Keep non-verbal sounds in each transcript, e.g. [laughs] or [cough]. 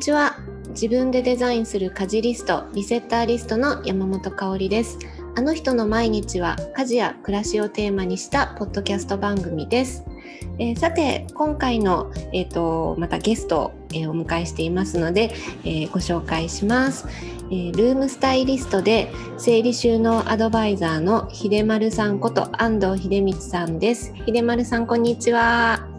ちは。自分でデザインする家事リストリセッターリストの山本香里です。あの人の毎日は家事や暮らしをテーマにしたポッドキャスト番組です。えー、さて今回の、えーと、またゲストを、えー、お迎えしていますので、えー、ご紹介します、えルームスタイリストで整理収納アドバイザーの秀丸さんこと安藤秀光さんです。秀丸さんこんにちは。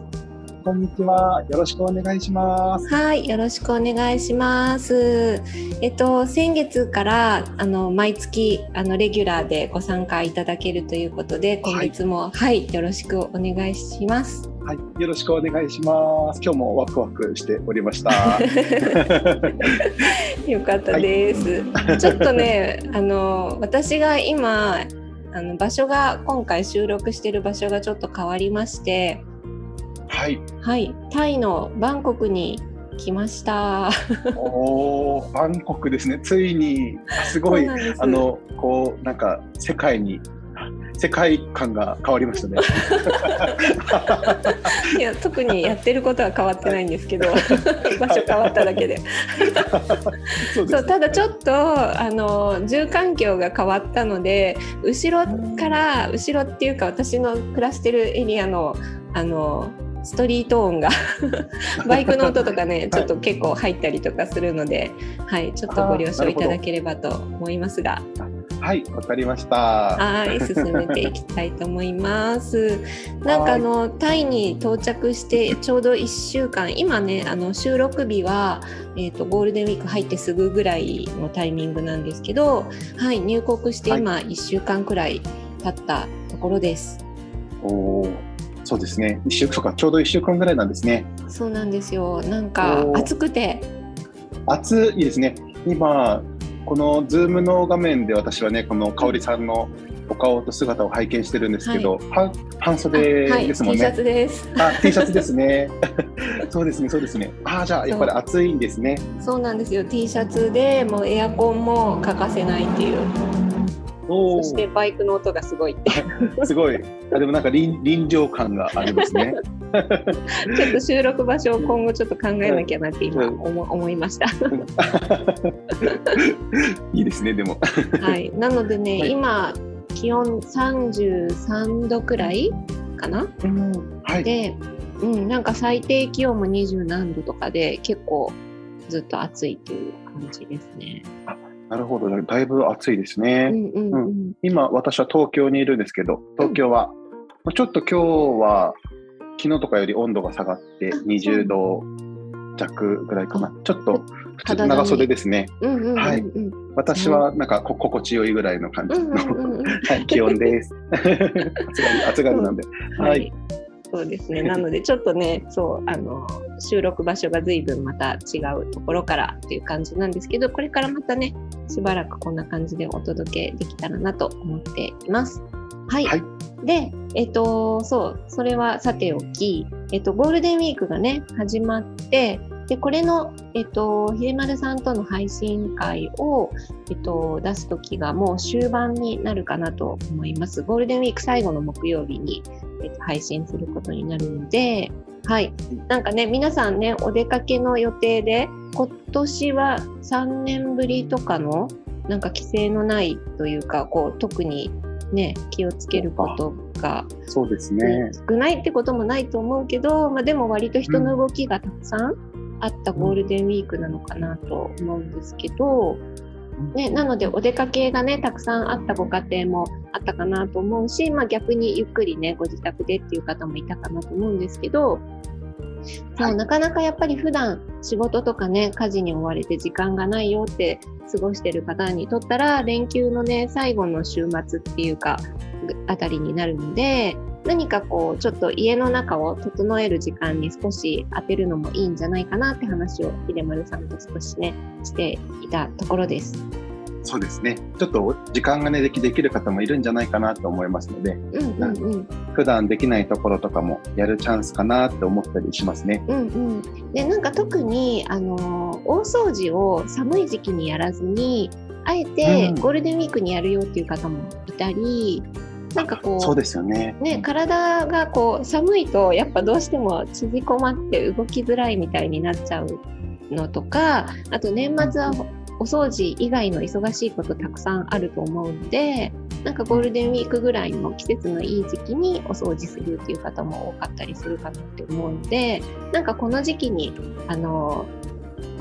こんにちは。よろしくお願いします。はい、よろしくお願いします。えっと先月からあの毎月あのレギュラーでご参加いただけるということで、今月も、はい、はい、よろしくお願いします。はい、よろしくお願いします。今日もワクワクしておりました。[laughs] よかったです。はい、ちょっとね、[laughs] あの私が今あの場所が今回収録している場所がちょっと変わりまして。はい。はい、タイのバンコクに来ました。おお、バンコクですね。ついにすごいあのこうなんか世界に世界観が変わりましたね。[laughs] いや特にやってることは変わってないんですけど [laughs] 場所変わっただけでそう、ね、ただちょっとあの住環境が変わったので後ろから後ろっていうか私の暮らしてるエリアのあのストリート音が [laughs] バイクの音とかね、ちょっと結構入ったりとかするので、はい、ちょっとご了承いただければと思いますが。はい、わかりました。はい、進めていきたいと思います。[laughs] なんかあのタイに到着してちょうど1週間、今ねあの収録日はえっ、ー、とゴールデンウィーク入ってすぐぐらいのタイミングなんですけど、はい、入国して今1週間くらい経ったところです。はい、おお。そうですね。一週とかちょうど一週間ぐらいなんですね。そうなんですよ。なんか暑くて。暑いですね。今このズームの画面で私はねこの香里さんのお顔と姿を拝見してるんですけど、はい、半袖ですもんね。はい、T シャツです。あ、T シャツですね。[laughs] そうですね、そうですね。あ、じゃあやっぱり暑いんですね。そうなんですよ。T シャツでもうエアコンも欠かせないっていう。そしてバイクの音がすごいって。[laughs] すごい。あでもなんか臨臨場感がありますね。[laughs] ちょっと収録場所を今後ちょっと考えなきゃなって今思,、思いました。[laughs] いいですねでも。はい。なのでね、はい、今気温33度くらいかな？うん、はい。で、うん、なんか最低気温も20何度とかで結構ずっと暑いっていう感じですね。なるほど、だいぶ暑いですね、うんうんうん、今、私は東京にいるんですけど、東京は、うん、ちょっと今日は昨日とかより温度が下がって20度弱ぐらいかな、ちょっと普通長袖ですね。はい、私はなんか心地よいぐらいの感じの、はい、気温です。[laughs] 暑がりなんで。はい、そうですね。なのでちょっとね、そうあの収録場所が随分また違うところからっていう感じなんですけど、これからまたね、しばらくこんな感じでお届けできたらなと思っています。はい。はい、で、えっ、と、そう、それはさておき、えっ、と、ゴールデンウィークがね、始まって、で、これの、えっと、ひでまるさんとの配信会を、えっと、出す時がもう終盤になるかなと思います。ゴールデンウィーク最後の木曜日に、えっと、配信することになるので、はい。なんかね、皆さんね、お出かけの予定で、今年は3年ぶりとかの、なんか規制のないというか、こう、特にね、気をつけることが、そうですね。少ないってこともないと思うけど、まあ、でも割と人の動きがたくさんあったゴールデンウィークなのかなと思うんですけど、ね、なのでお出かけがねたくさんあったご家庭もあったかなと思うし、まあ、逆にゆっくりねご自宅でっていう方もいたかなと思うんですけどそう、なかなかやっぱり普段仕事とかね家事に追われて時間がないよって過ごしてる方にとったら連休のね最後の週末っていうかあたりになるので何かこうちょっと家の中を整える時間に少し当てるのもいいんじゃないかなって話を秀丸さんと少しねしていたところです。そうですね。ちょっと時間がねできできる方もいるんじゃないかなと思いますので、うんうんうん、普段できないところとかもやるチャンスかなって思ったりしますね。うんうん、でなんか特にあの大掃除を寒い時期にやらずにあえてゴールデンウィークにやるよっていう方もいたり、なんかこうそうですよね。ね体がこう寒いとやっぱどうしても縮こまって動きづらいみたいになっちゃうのとかあと年末はお掃除以外の忙しいことたくさんあると思うのでなんかゴールデンウィークぐらいの季節のいい時期にお掃除するっていう方も多かったりするかなって思うのでなんかこの時期にあの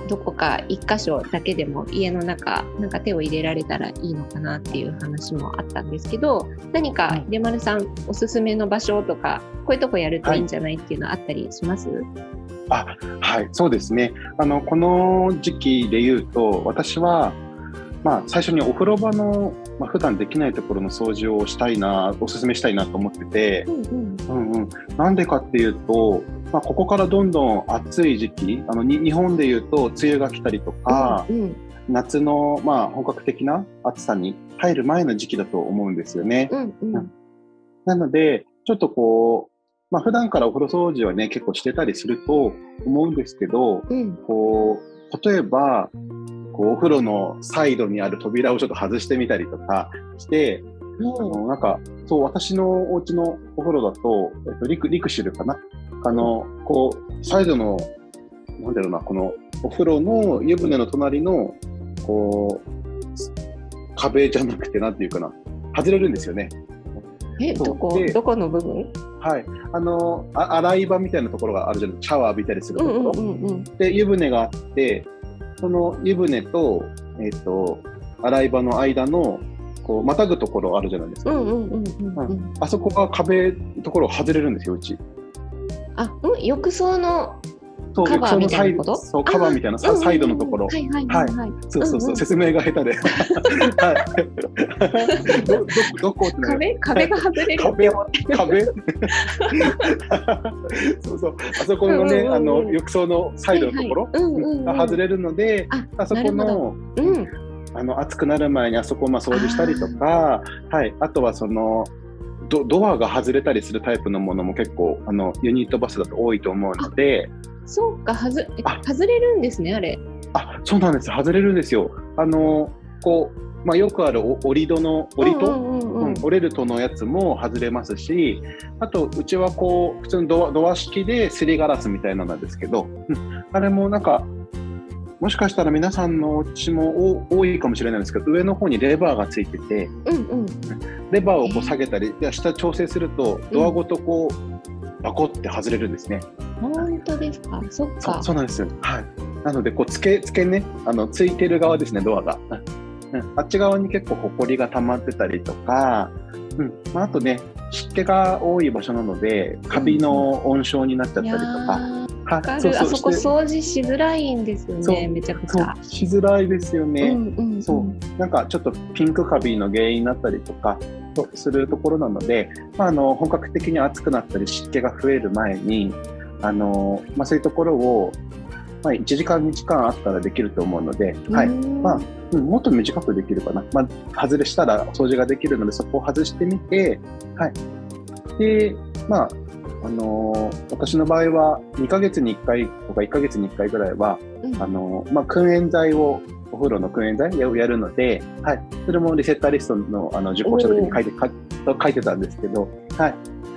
どこか1箇所だけでも家の中なんか手を入れられたらいいのかなっていう話もあったんですけど何か出丸さんおすすめの場所とかこういうとこやるといいんじゃないっていうのあったりします、はいあはいそうですね。あのこの時期で言うと私はまあ、最初にお風呂場の、まあ普段できないところの掃除をしたいなおすすめしたいなと思ってて、うんうん。うんうん、なんでかっていうと、まあ、ここからどんどん暑い時期あの日本でいうと梅雨が来たりとか、うんうん、夏の、まあ、本格的な暑さに入る前の時期だと思うんですよね。うんうん、なのでちょっとこうまあ普段からお風呂掃除はね結構してたりすると思うんですけど、うん、こう例えばこうお風呂のサイドにある扉をちょっと外してみたりとかして、うん、あのなんかそう私のお家のお風呂だと、えっと、リクリクシルかな？あのこうサイドのなんだろうなこのお風呂の湯船の隣のこう壁じゃなくてなんていうかな外れるんですよね。えどこ？どこの部分？はい。あのあ洗い場みたいなところがあるじゃない？シャワー浴びたりするところ、うんうんうん、で湯船があってその湯船と,、えーと、洗い場の間のこうまたぐところあるじゃないですか。あそこが壁のところを外れるんですよ、うち。あ、うん、浴槽のカバーみたいなこと？そうカバーみたいなササイドのところ。はいはいそうそうそう説明が下手で。はい。どど [laughs] どこ壁？壁が外れる。壁？壁？そうそう。あそこのねあの浴槽のサイドのところが外れるのであそこのうんあの暑くなる前にあそこをまあ掃除したりとかはい、あとはそのドドアが外れたりするタイプのものも結構あのユニットバスだと多いと思うので。そうか、はず外れるんですね、あれ。あそうなんです、外れるんですよ。あのこうまあ、よくある折り戸の折り戸、折れる戸のやつも外れますしあとうちはこう普通のドアドア式ですりガラスみたいなのなんですけど、うん、あれもなんかもしかしたら皆さんのお家も多いかもしれないんですけど上の方にレバーがついてて、うんうん、レバーをこう下げたり、下調整するとドアごとこう、バコって外れるんですね。本当ですか？そっか。そうなんですよ。はい。なのでこうつけつけねあのついてる側ですねドアが。うん、あっち側に結構ほこりが溜まってたりとか、うんまあ、あとね湿気が多い場所なのでカビの温床になっちゃったりとか。かかる。あそこ掃除しづらいんですよねめちゃくちゃ。しづらいですよね、うんうんうん、そう。なんかちょっとピンクカビの原因になったりとかとするところなので、まあ、あの本格的に暑くなったり湿気が増える前にあの、まあ、そういうところを、まあ、1時間2時間あったらできると思うので、はい。まあうん、もっと短くできるかな、まあ、外れしたら掃除ができるのでそこを外してみて、はい、でまああの私の場合は2ヶ月に1回とか1ヶ月に1回ぐらいは、うん、あのまあ、燻煙剤をお風呂のクエン剤をやるので、はい、それもリセッターリストのあの受講した時に書いて書いてたんですけど、はい、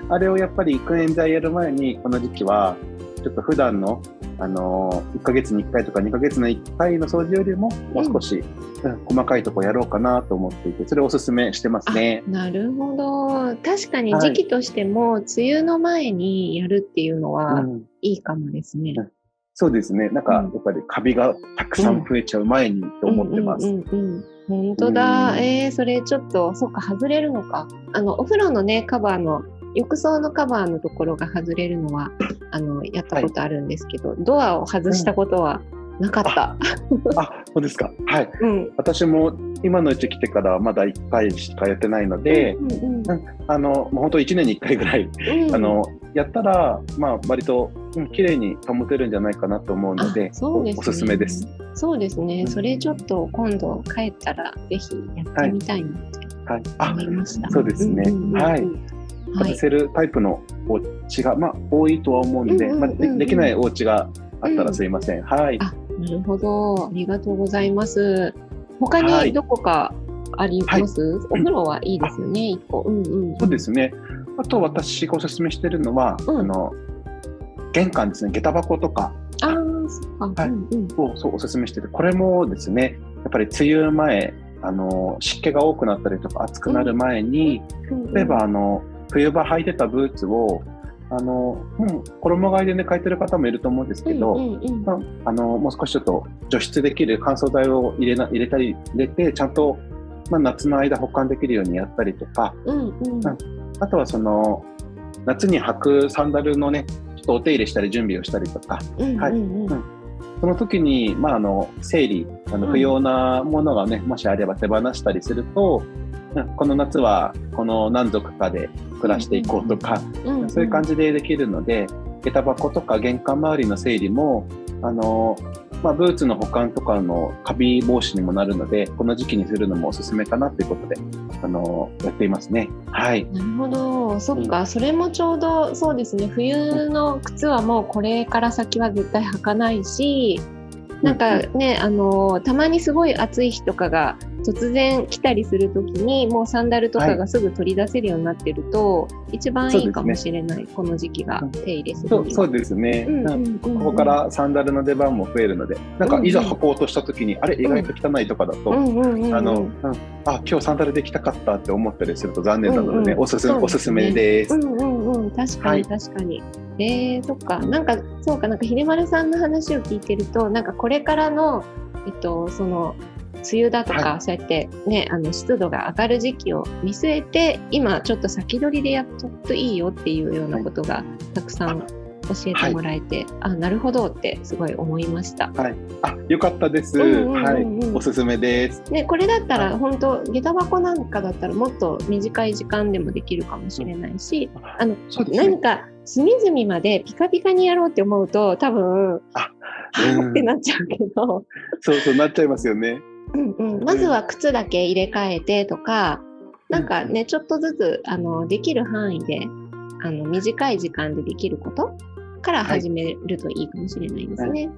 あれをやっぱりクエン剤やる前にこの時期はちょっと普段のあの1ヶ月に1回とか2ヶ月の1回の掃除よりももう少し、うん、細かいとこやろうかなと思っていてそれをおすすめしてますね。なるほど確かに時期としても、はい、梅雨の前にやるっていうのはいいかもですね。うんそうですね。なんか、やっぱりカビがたくさん増えちゃう前にと思ってます。本当だ。うん、えー、それちょっと、そっか、外れるのか。あの、お風呂のね、カバーの、浴槽のカバーのところが外れるのは、あの、やったことあるんですけど、はい、ドアを外したことはなかった。あ、あそうですか。はい。うん、私も今のうち来てからまだ1回しかやってないので、うんうんうん、あの、本当1年に1回ぐらい、うん、あの、やったら、まあ、割と、うん、綺麗に保てるんじゃないかなと思うので、そうです、ね、おすすめです。そうですね、うん、それちょっと今度帰ったら、ぜひやってみたいなって思いました。はい、そうですね。はい。外せるタイプのお家が、まあ、多いとは思うんで、まあ、でできないお家があったらすいません。はい。なるほど。ありがとうございます。他にどこかあります、はい、お風呂はいいですよね、一個。うんうん、そうですね。あと私がおすすめしてるのは、うん、あの玄関ですね、下駄箱とか。あはい、うんうそうおすすめしててこれもですねやっぱり梅雨前あの湿気が多くなったりとか暑くなる前に、例えばあの冬場履いてたブーツをあの、うん、衣替えでね、履いてる方もいると思うんですけど、うんうんうん、あの、もう少しちょっと除湿できる乾燥剤を入れな入れたり、入れて、ちゃんと、まあ、夏の間保管できるようにやったりとか、うんうん、あとはその、夏に履くサンダルのね、ちょっとお手入れしたり準備をしたりとか、はい。うん。その時に、まあ、あの整理あの不要なものがね、もしあれば手放したりすると、この夏はこの何族かで暮らしていこうとか、そういう感じでできるので下駄箱とか玄関周りの整理もあの、まあ、ブーツの保管とかのカビ防止にもなるのでこの時期にするのもおすすめかなということであのやっていますね。はい、なるほど。そっか、うん、それもちょうどそうですね。冬の靴はもうこれから先は絶対履かないしなんかね、あのたまにすごい暑い日とかが突然来たりするときにもうサンダルとかがすぐ取り出せるようになってると、はい、一番いいかもしれない、ね、この時期が手入れするそうそうですね、うんうんうん、ここからサンダルの出番も増えるのでなんかいざ履こうとしたときに、うんうん、あれ意外と汚いとかだと、うんうんうんうん、あの、うん、あ今日サンダルできたかったって思ったりすると残念なのでね、うんうん、おすすおすすめです。うんうんうん、確かに確かに、はいえー、そっか、なんか、そうか、なんか、秀丸さんの話を聞いてると、なんか、これからの、えっと、その、梅雨だとか、はい、そうやってね、あの湿度が上がる時期を見据えて、今ちょっと先取りでやっといいよっていうようなことがたくさん教えてもらえて、はい、あなるほどってすごい思いました。はい、あよかったです、はい。おすすめです。ねこれだったら本当下駄箱なんかだったらもっと短い時間でもできるかもしれないし、あの、ね、何か隅々までピカピカにやろうって思うと多分あ、[laughs] うん、ってなっちゃうけど。そうそうなっちゃいますよね。うんうん、まずは靴だけ入れ替えてとか、なんかね、ちょっとずつあのできる範囲であの短い時間でできることから始めるといいかもしれないですね。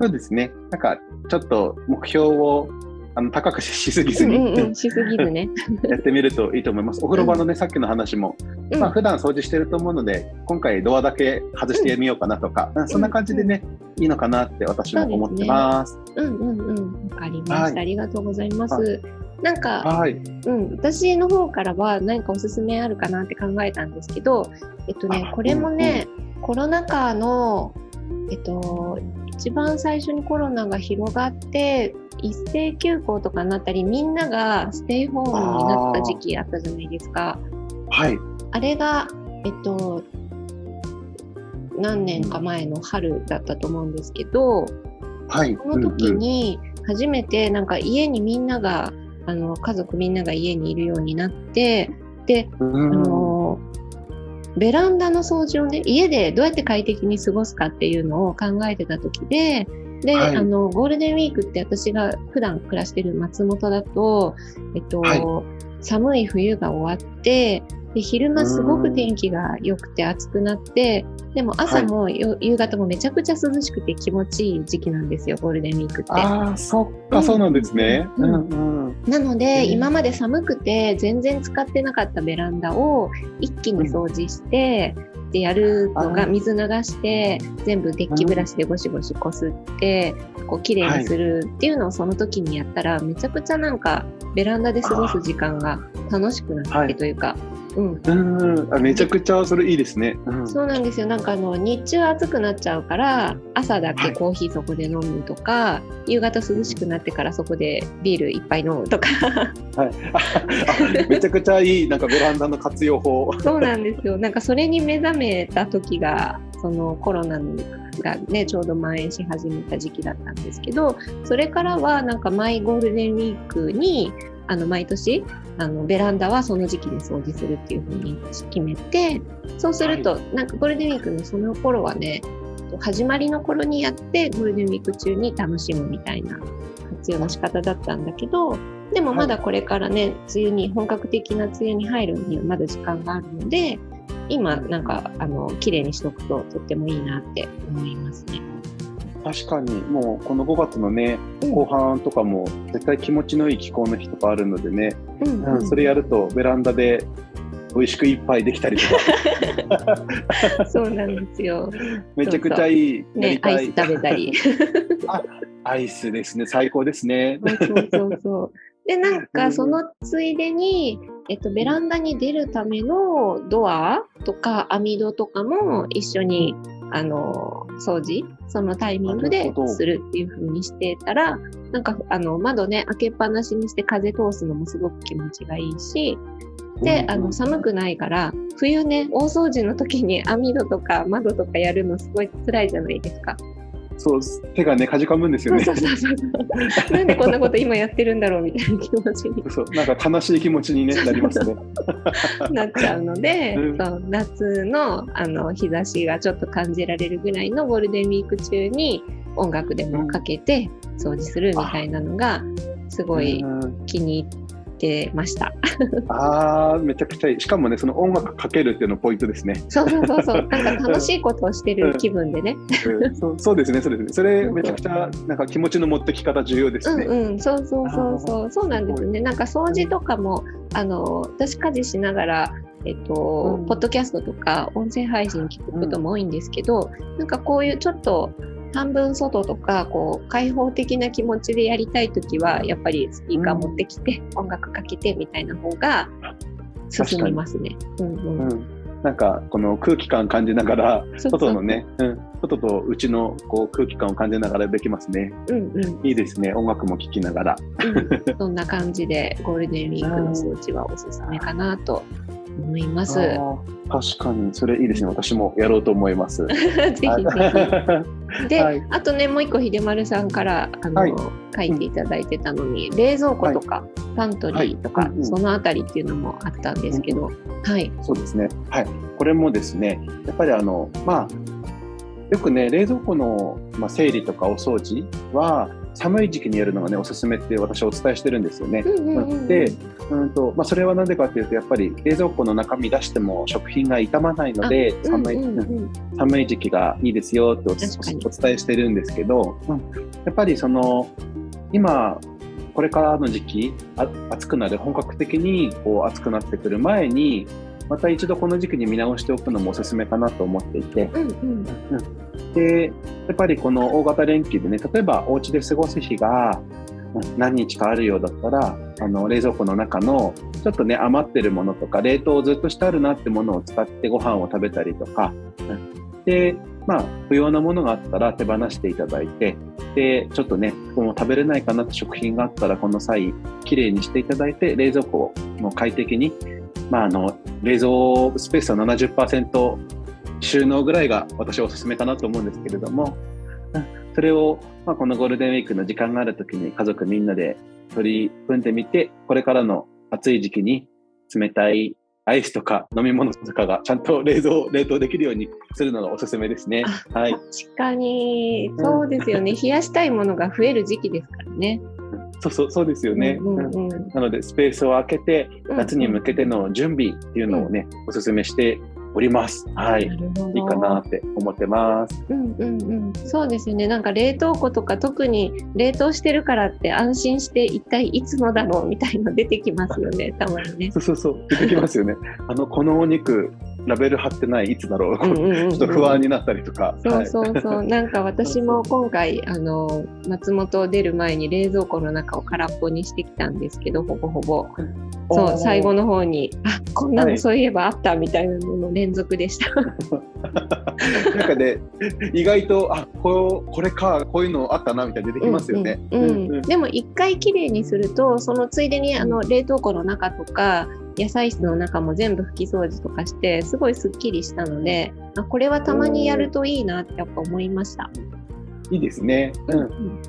そうですね。なんかちょっと目標をあの高くしすぎずに、うんうん、しすぎずね。[laughs] やってみるといいと思います。お風呂場のね、うん、さっきの話も、まあ普段掃除してると思うので、今回ドアだけ外してみようかなとか、うん、そんな感じでね、いいのかなって私も思ってます。うね、うんうんうん、わかりました、はい、ありがとうございます。なんか、はい、うん、私の方からは何かおすすめあるかなって考えたんですけど、えっとね、これもね、うん。うん、コロナ禍の、えっと、一番最初にコロナが広がって一斉休校とかになったりみんながステイホームになった時期あったじゃないですか。はい、あれが、えっと、何年か前の春だったと思うんですけど、はい、この時に初めてなんか家にみんながあの家族みんなが家にいるようになってで、あのベランダの掃除をね家でどうやって快適に過ごすかっていうのを考えてた時でで、はい、あのゴールデンウィークって私が普段暮らしてる松本だと、えっと、はい、寒い冬が終わってで昼間すごく天気が良くて暑くなってでも朝も、はい、夕方もめちゃくちゃ涼しくて気持ちいい時期なんですよゴールデンウィークって。あそっか、うん、そうなんですね。うん、うん、なので、今まで寒くて全然使ってなかったベランダを一気に掃除して、でやるのが水流して全部デッキブラシでゴシゴシこすってこう綺麗にするっていうのをその時にやったらめちゃくちゃなんかベランダで過ごす時間が楽しくなってというか、うん、うん。あめちゃくちゃそれいいですね、うん、そうなんですよ。なんかあの日中暑くなっちゃうから朝だけコーヒーそこで飲むとか、はい、夕方涼しくなってからそこでビールいっぱい飲むとか。はい。めちゃくちゃいいなんかベランダの活用法。そうなんですよ。なんかそれに目覚めた時がそのコロナがねちょうど蔓延し始めた時期だったんですけどそれからはなんかマイゴールデンウィークにあの毎年あのベランダはその時期に掃除するっていうふうに決めてそうすると、はい、なんかゴールデンウィークのその頃はね始まりの頃にやってゴールデンウィーク中に楽しむみたいな活用の仕方だったんだけどでもまだこれからね、梅雨に本格的な梅雨に入るにはまだ時間があるので今なんかあの綺麗にしとくととってもいいなって思いますね。確かにもうこの5月のね、後半とかも絶対気持ちのいい気候の日とかあるのでね、うん、うん、それやるとベランダで美味しく一杯できたりとか。[laughs] そうなんですよ。めちゃくちゃいいねアイス食べたり。[laughs] あアイスですね。最高ですね。そうそうそうでなんかそのついでに、えっと、ベランダに出るためのドアとか網戸とかも一緒にあの掃除そのタイミングでするっていう風にしてたらなんかあの窓ね開けっぱなしにして風通すのもすごく気持ちがいいしであの寒くないから冬ね大掃除の時に網戸とか窓とかやるのすごい辛いじゃないですか。そう手がねかじかむんですよね。そうそうそうそうなんでこんなこと今やってるんだろうみたいな気持ちに。そうなんか悲しい気持ちに、ね、なりますね。[laughs] なっちゃうので、うん、そう夏のあの日差しがちょっと感じられるぐらいのゴールデンウィーク中に音楽でもかけて掃除するみたいなのがすごい気に入ってました。ああ、めちゃくちゃいい。しかもね、その音楽かけるっていうのポイントですね。そうそうそうそう。[laughs] なんか楽しいことをしてる気分でね。うん、そうそうですね、そうですね。それめちゃくちゃなんか気持ちの持ってき方重要ですね。うん、うん、そうそうそうそう。そうなんですね。なんか掃除とかもあの私家事しながら。えっと、うん、ポッドキャストとか音声配信聞くことも多いんですけど、うん、なんかこういうちょっと半分外とかこう開放的な気持ちでやりたい時はやっぱりスピーカー持ってきて、うん、音楽かけてみたいな方が進みますね。うんうんうんなんかこの空気感感じながら外のね、うん、外とうちのこう空気感を感じながらできますね。うんうん、いいですね。音楽も聴きながら、うん。そんな感じでゴールデンウィークの装置はおすすめかなと思います。確かにそれいいですね。私もやろうと思います。[laughs] ぜひぜひ。で、はい、あとねもう一個秀丸さんからあの、はい、書いていただいてたのに、冷蔵庫とか、パントリーとか、そのあたりっていうのもあったんですけど、はい。そうですね。はい。これもですね、やっぱりあのまあよくね冷蔵庫の、まあ、整理とかお掃除は寒い時期にやるのがねおすすめって私はお伝えしてるんですよね。で、うんとまあ、それは何でかっていうとやっぱり冷蔵庫の中身出しても食品が傷まないので寒い,、寒い時期がいいですよってお伝えしてるんですけど、うん、やっぱりその今これからの時期暑くなる本格的にこう暑くなってくる前にまた一度この時期に見直しておくのもおすすめかなと思っていて、うんうん。うん、でやっぱりこの大型連休でね例えばお家で過ごす日が何日かあるようだったらあの冷蔵庫の中のちょっとね余ってるものとか冷凍ずっとしてあるなってものを使ってご飯を食べたりとか、でまあ不要なものがあったら手放していただいて。でちょっとねもう食べれないかなって食品があったらこの際きれいにしていただいて冷蔵庫を快適にまあ、あの冷蔵スペースは70%収納ぐらいが私はおすすめかなと思うんですけれども、それを、まあ、このゴールデンウィークの時間がある時に家族みんなで取り組んでみて、これからの暑い時期に冷たいアイスとか飲み物とかがちゃんと冷蔵、冷凍できるようにするのがおすすめですね。はい。確かに、そうですよね。冷やしたいものが増える時期ですからね。そうそうそうですよね、うんうんうん、なのでスペースを空けて夏に向けての準備っていうのをね、うん、おすすめしております。はい、いいかなって思ってます。うんうんうん、そうですよね。なんか冷凍庫とか特に冷凍してるからって安心して一体いつのだろうみたいの出てきますよね。たまにね。そうそうそう出てきますよね。あのこのお肉ラベル貼ってないいつだろう,、ちょっと不安になったりとか。そうそうそう、[laughs] なんか私も今回あの松本を出る前に冷蔵庫の中を空っぽにしてきたんですけどほぼほぼ。そう最後の方にあこんなのそういえばあったみたいなのの連続でした。[laughs] なんかね意外とあここれかこういうのあったなみたいな出てきますよね。でも一回きれいにするとそのついでにあの冷凍庫の中とか野菜室の中も全部拭き掃除とかしてすごいすっきりしたのであこれはたまにやるといいなってやっぱ思いました。いいですね。うん、うん、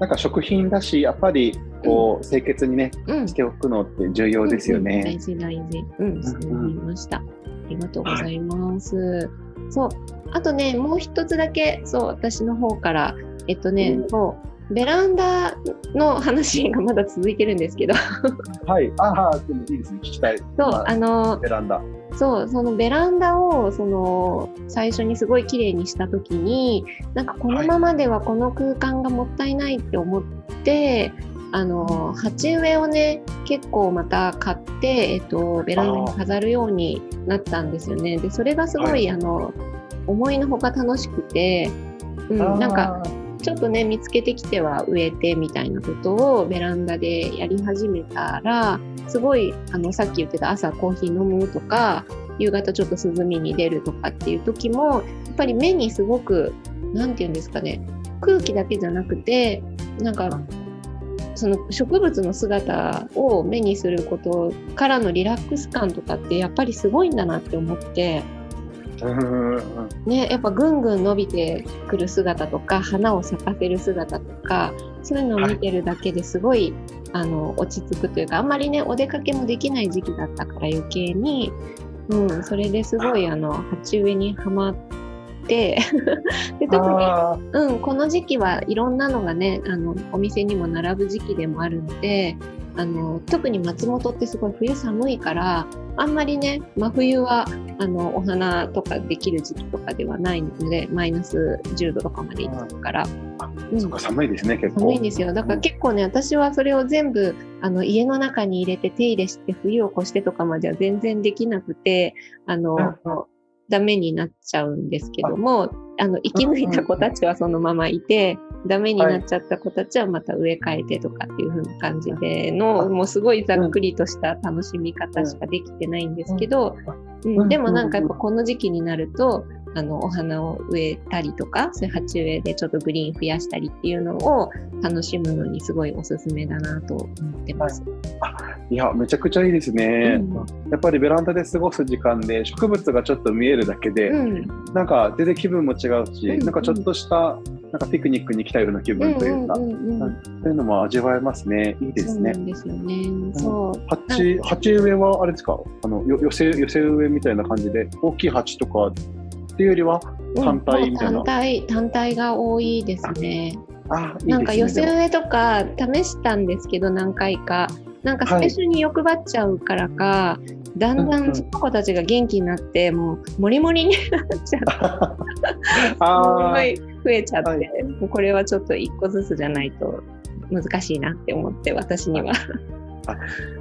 なんか食品だしやっぱりこう、清潔にね、うん、しておくのって重要ですよね。うんうん、大事大事。うん、そう思いました。ありがとうございます。はい、そう。あとね、もう一つだけ、そう、私の方から、えっとね、もう、ベランダの話がまだ続いてるんですけど。はい、ああ、でもいいですね、聞きたい。そう、あの、ベランダ。そう、そのベランダを、その、最初にすごい綺麗にした時に、なんかこのままではこの空間がもったいないって思って、あの鉢植えをね結構また買って、えっと、ベランダに飾るようになったんですよね。でそれがすごい、はい、あの思いのほか楽しくて、うん、なんかちょっとね見つけてきては植えてみたいなことをベランダでやり始めたらすごいあのさっき言ってた朝コーヒー飲むとか夕方ちょっと涼みに出るとかっていう時もやっぱり目にすごく何て言うんですかね空気だけじゃなくてなんかその植物の姿を目にすることからのリラックス感とかってやっぱりすごいんだなって思って。ね、やっぱぐんぐん伸びてくる姿とか花を咲かせる姿とかそういうのを見てるだけですごい、はい、あの落ち着くというかあんまりねお出かけもできない時期だったから余計に、うん、それですごいあの鉢植えにはまって [laughs] で特に、うん、この時期はいろんなのがねあのお店にも並ぶ時期でもあるのであの特に松本ってすごい冬寒いからあんまりね真冬はあのお花とかできる時期とかではないのでマイナス10度とかまでいくから、うん、そっか寒いですね結構。寒いんですよ。だから結構ね私はそれを全部あの家の中に入れて手入れして冬を越してとかまでは全然できなくてあの、うん。ダメになっちゃうんですけども、あの生き抜いた子たちはそのままいて、ダメになっちゃった子たちはまた植え替えてとかっていう風な感じでの、もうすごいざっくりとした楽しみ方しかできてないんですけど、うん、でもなんかやっぱこの時期になると、あのお花を植えたりとかそういう鉢植えでちょっとグリーン増やしたりっていうのを楽しむのにすごいおすすめだなと思ってます。い。やめちゃくちゃいいですね、うん、やっぱりベランダで過ごす時間で植物がちょっと見えるだけで、うん、なんか全然気分も違うし、うん、なんかちょっとしたなんかピクニックに来たような気分というか、そういうのも味わえますね。いいですね。そうですよね。そう。鉢鉢植えはあれですか？あの寄せ寄せ植えみたいな感じで大きい鉢とかっていうよりは単体みたいな、単体単体が多いですね。あいい、ね、なんか寄せ植えとか試したんですけど何回かなんか最初に欲張っちゃうからか、はい、だんだんその子たちが元気になって、もうモリモリになっちゃって [laughs] すごい増えちゃって、はい、もうこれはちょっと一個ずつじゃないと難しいなって思って私には。あ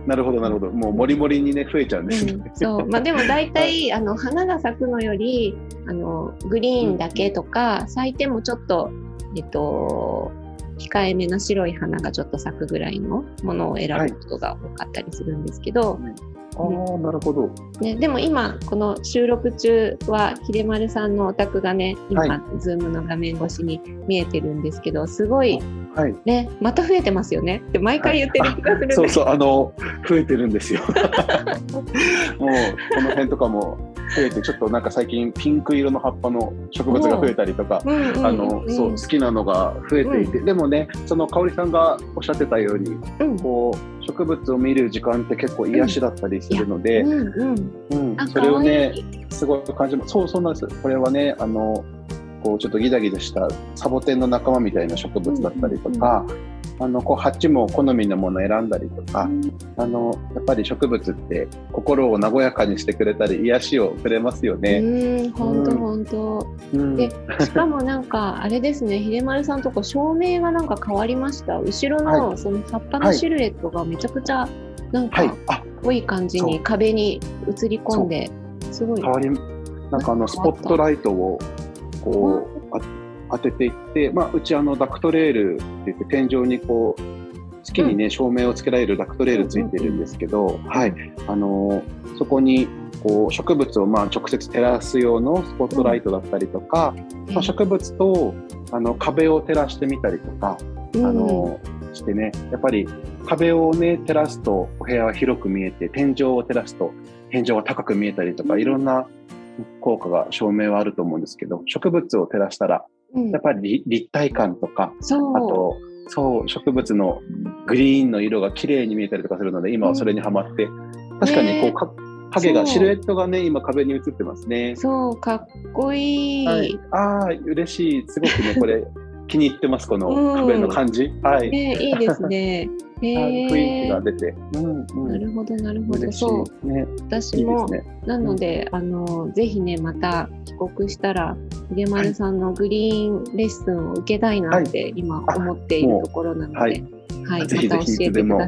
なるほどなるほど。もうもりもりにね増えちゃうんですね、うん、そう。まあでも大体あの花が咲くのよりあのグリーンだけとか、うん、咲いてもちょっとえっと控えめな白い花がちょっと咲くぐらいのものを選ぶことが多かったりするんですけど、はいああ、なるほど。ね、でも今、この収録中は、秀丸さんのお宅がね、今、はい、ズームの画面越しに見えてるんですけど、すごい、はい、ね、また増えてますよね。って毎回言ってる気がするはい、そうそう、あの、増えてるんですよ。[laughs] もう、この辺とかも、増えてちょっとなんか最近ピンク色の葉っぱの植物が増えたりとか、あのそう好きなのが増えていて、うん、でもねその香織さんがおっしゃってたように、うん、こう植物を見る時間って結構癒しだったりするので、うんそれをねすごい感じます。そうそうなんです。これはねあのこうちょっとギザギザしたサボテンの仲間みたいな植物だったりとか、あのこう鉢も好みのものを選んだりとか、あのやっぱり植物って心を和やかにしてくれたり癒しをくれますよね。うん本当本当。でしかもなんかあれですね秀丸さんとこ照明がなんか変わりました。後ろのその葉っぱのシルエットがめちゃくちゃなんか濃い。感じに壁に映り込んで、すごい。変わりなんかあのスポットライトをこうあ。当てていって、まあ、うちあのダクトレールって言って天井にこう月にね、うん、照明をつけられるダクトレールついてるんですけど、はい、あのそこにこう植物をまあ直接照らす用のスポットライトだったりとか、うん、まあ、植物とあの壁を照らしてみたりとか、うん、あのしてね。やっぱり壁をね照らすとお部屋は広く見えて天井を照らすと天井が高く見えたりとか、いろんな効果が照明はあると思うんですけど植物を照らしたらやっぱり立体感とか、あとそう植物のグリーンの色が綺麗に見えたりとかするので今はそれにはまって、確かにこうか、影がシルエットがね今壁に映ってますね。そうかっこいい。はい、ああ嬉しい。すごくねこれ気に入ってますこの壁の感じ。うん、はい。ねいいですね。[laughs] 雰囲気が出て、うんうん、なるほどなるほど。そう、ね、私も、ね、なので、あのぜひねまた帰国したら秀丸さんのグリーンレッスンを受けたいなって今思っているところなので、はい、はい、ぜひぜひいつでも。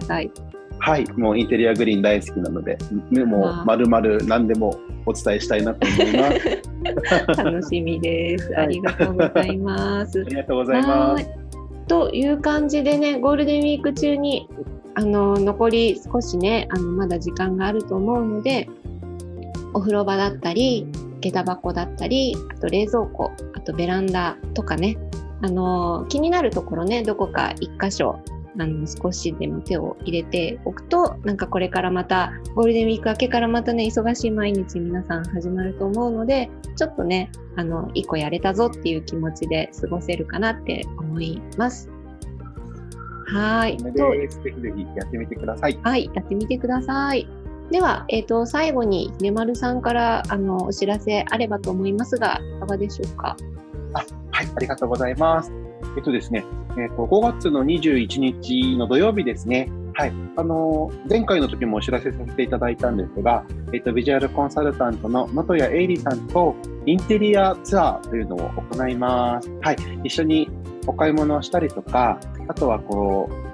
はい、もうインテリアグリーン大好きなので、もうまるまる何でもお伝えしたいなと思います。[laughs] 楽しみです。ありがとうございます。ありがとうございます。という感じでね、ゴールデンウィーク中にあの残り少しね、あのまだ時間があると思うので、お風呂場だったり、下駄箱だったり、あと冷蔵庫、あとベランダとかね、あの気になるところね、どこか一箇所あの少しでも手を入れておくとなんかこれからまたゴールデンウィーク明けからまたね忙しい毎日皆さん始まると思うのでちょっとねあの一個やれたぞっていう気持ちで過ごせるかなって思います。はい。ぜひぜひやってみてください。はい、やってみてください。では、えっ、ー、と、最後に、ひねまるさんから、あの、お知らせあればと思いますが、いかがでしょうか？あ、はい、ありがとうございます。えっとですね、えっと、5月の21日の土曜日ですね、はい。あの、前回の時もお知らせさせていただいたんですが、えっと、ビジュアルコンサルタントの能登谷栄里さんとインテリアツアーというのを行います。はい。一緒にお買い物をしたりとか、あとはこう、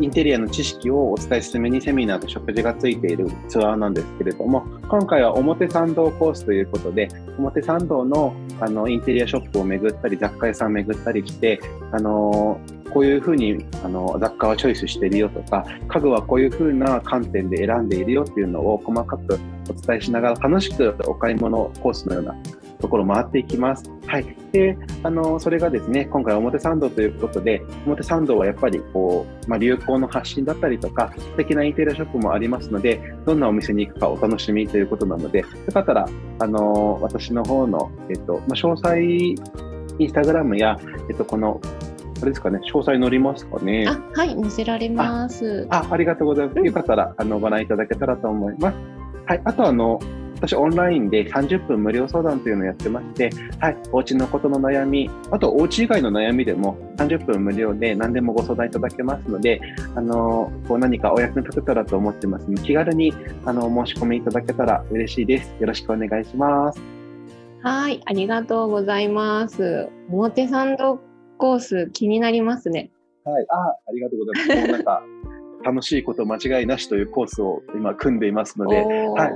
インテリアの知識をお伝えするミニセミナーと食事がついているツアーなんですけれども、今回は表参道コースということで、表参道のあのインテリアショップを巡ったり、雑貨屋さん巡ったりして、あのこういうふうにあの雑貨はチョイスしてるよとか、家具はこういうふうな観点で選んでいるよっていうのを細かくお伝えしながら楽しくお買い物コースのようなところ回っていきます。はい。で、あの、それがですね、今回表参道ということで、表参道はやっぱりこう、まあ、流行の発信だったりとか、素敵なインテリアショップもありますので、どんなお店に行くかお楽しみということなので、よかったら、あの、私の方の、えっと、まあ、詳細、インスタグラムや、えっと、この、あれですかね、詳細載りますかね？あ、はい、載せられます。あ、ありがとうございます。よかったら、あの、ご覧いただけたらと思います。はい、あとあの、私オンラインで30分無料相談というのをやってまして、はい、お家のことの悩み、あとお家以外の悩みでも30分無料で何でもご相談いただけますので、あの、こう何かお役に立てたらと思ってますので、気軽にあの申し込みいただけたら嬉しいです。よろしくお願いします。はい、ありがとうございます。表参道コース気になりますね。はい、あ、ありがとうございます。なんか楽しいこと間違いなしというコースを今組んでいますので、はい、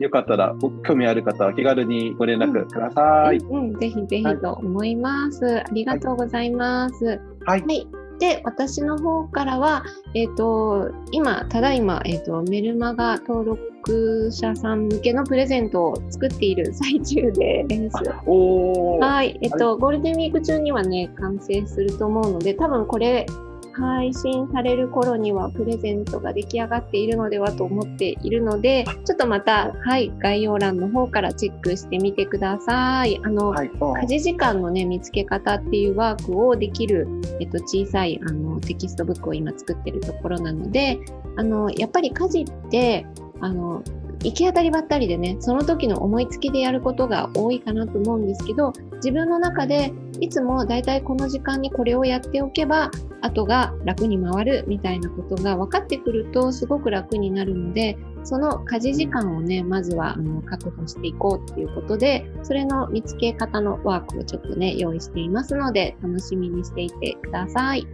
よかったら、興味ある方は気軽にご連絡ください。うん、うん、ぜひぜひと思います、はい。ありがとうございます。はい。はい、で、私の方からは、えっ、ー、と、今、ただいま、えっ、ー、と、メルマガ登録者さん向けのプレゼントを作っている最中です。はい。えっ、ー、と、ゴールデンウィーク中にはね、完成すると思うので、多分これ、配信される頃にはプレゼントが出来上がっているのではと思っているので、ちょっとまた、はい、概要欄の方からチェックしてみてください。あの、はい、家事時間のね、見つけ方っていうワークをできる、えっと、小さいあのテキストブックを今作ってるところなので、あの、やっぱり家事って、あの、行き当たりばったりでね、その時の思いつきでやることが多いかなと思うんですけど、自分の中でいつもだいたいこの時間にこれをやっておけば、後が楽に回るみたいなことが分かってくるとすごく楽になるので、その家事時間をね、まずはあの確保していこうっていうことで、それの見つけ方のワークをちょっとね、用意していますので、楽しみにしていてください。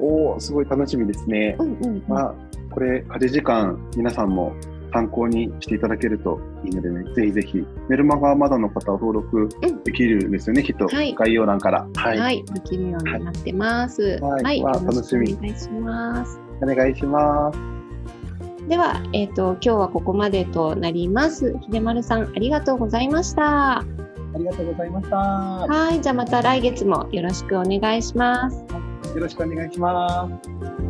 おお、すごい楽しみですね。うんうん、うん、まあ、これ、家事時間、皆さんも参考にしていただけるといいのでね、ぜひぜひ、メルマガまだの方は登録できるんですよね、うん、きっと、はい、概要欄から。はい、はい、できるようになってます。はい、はい、楽しみ。お願いします。お願いします。では、えっ、ー、と、今日はここまでとなります。秀丸さん、ありがとうございました。ありがとうございました。はい、じゃあまた来月もよろしくお願いします。よろしくお願いします。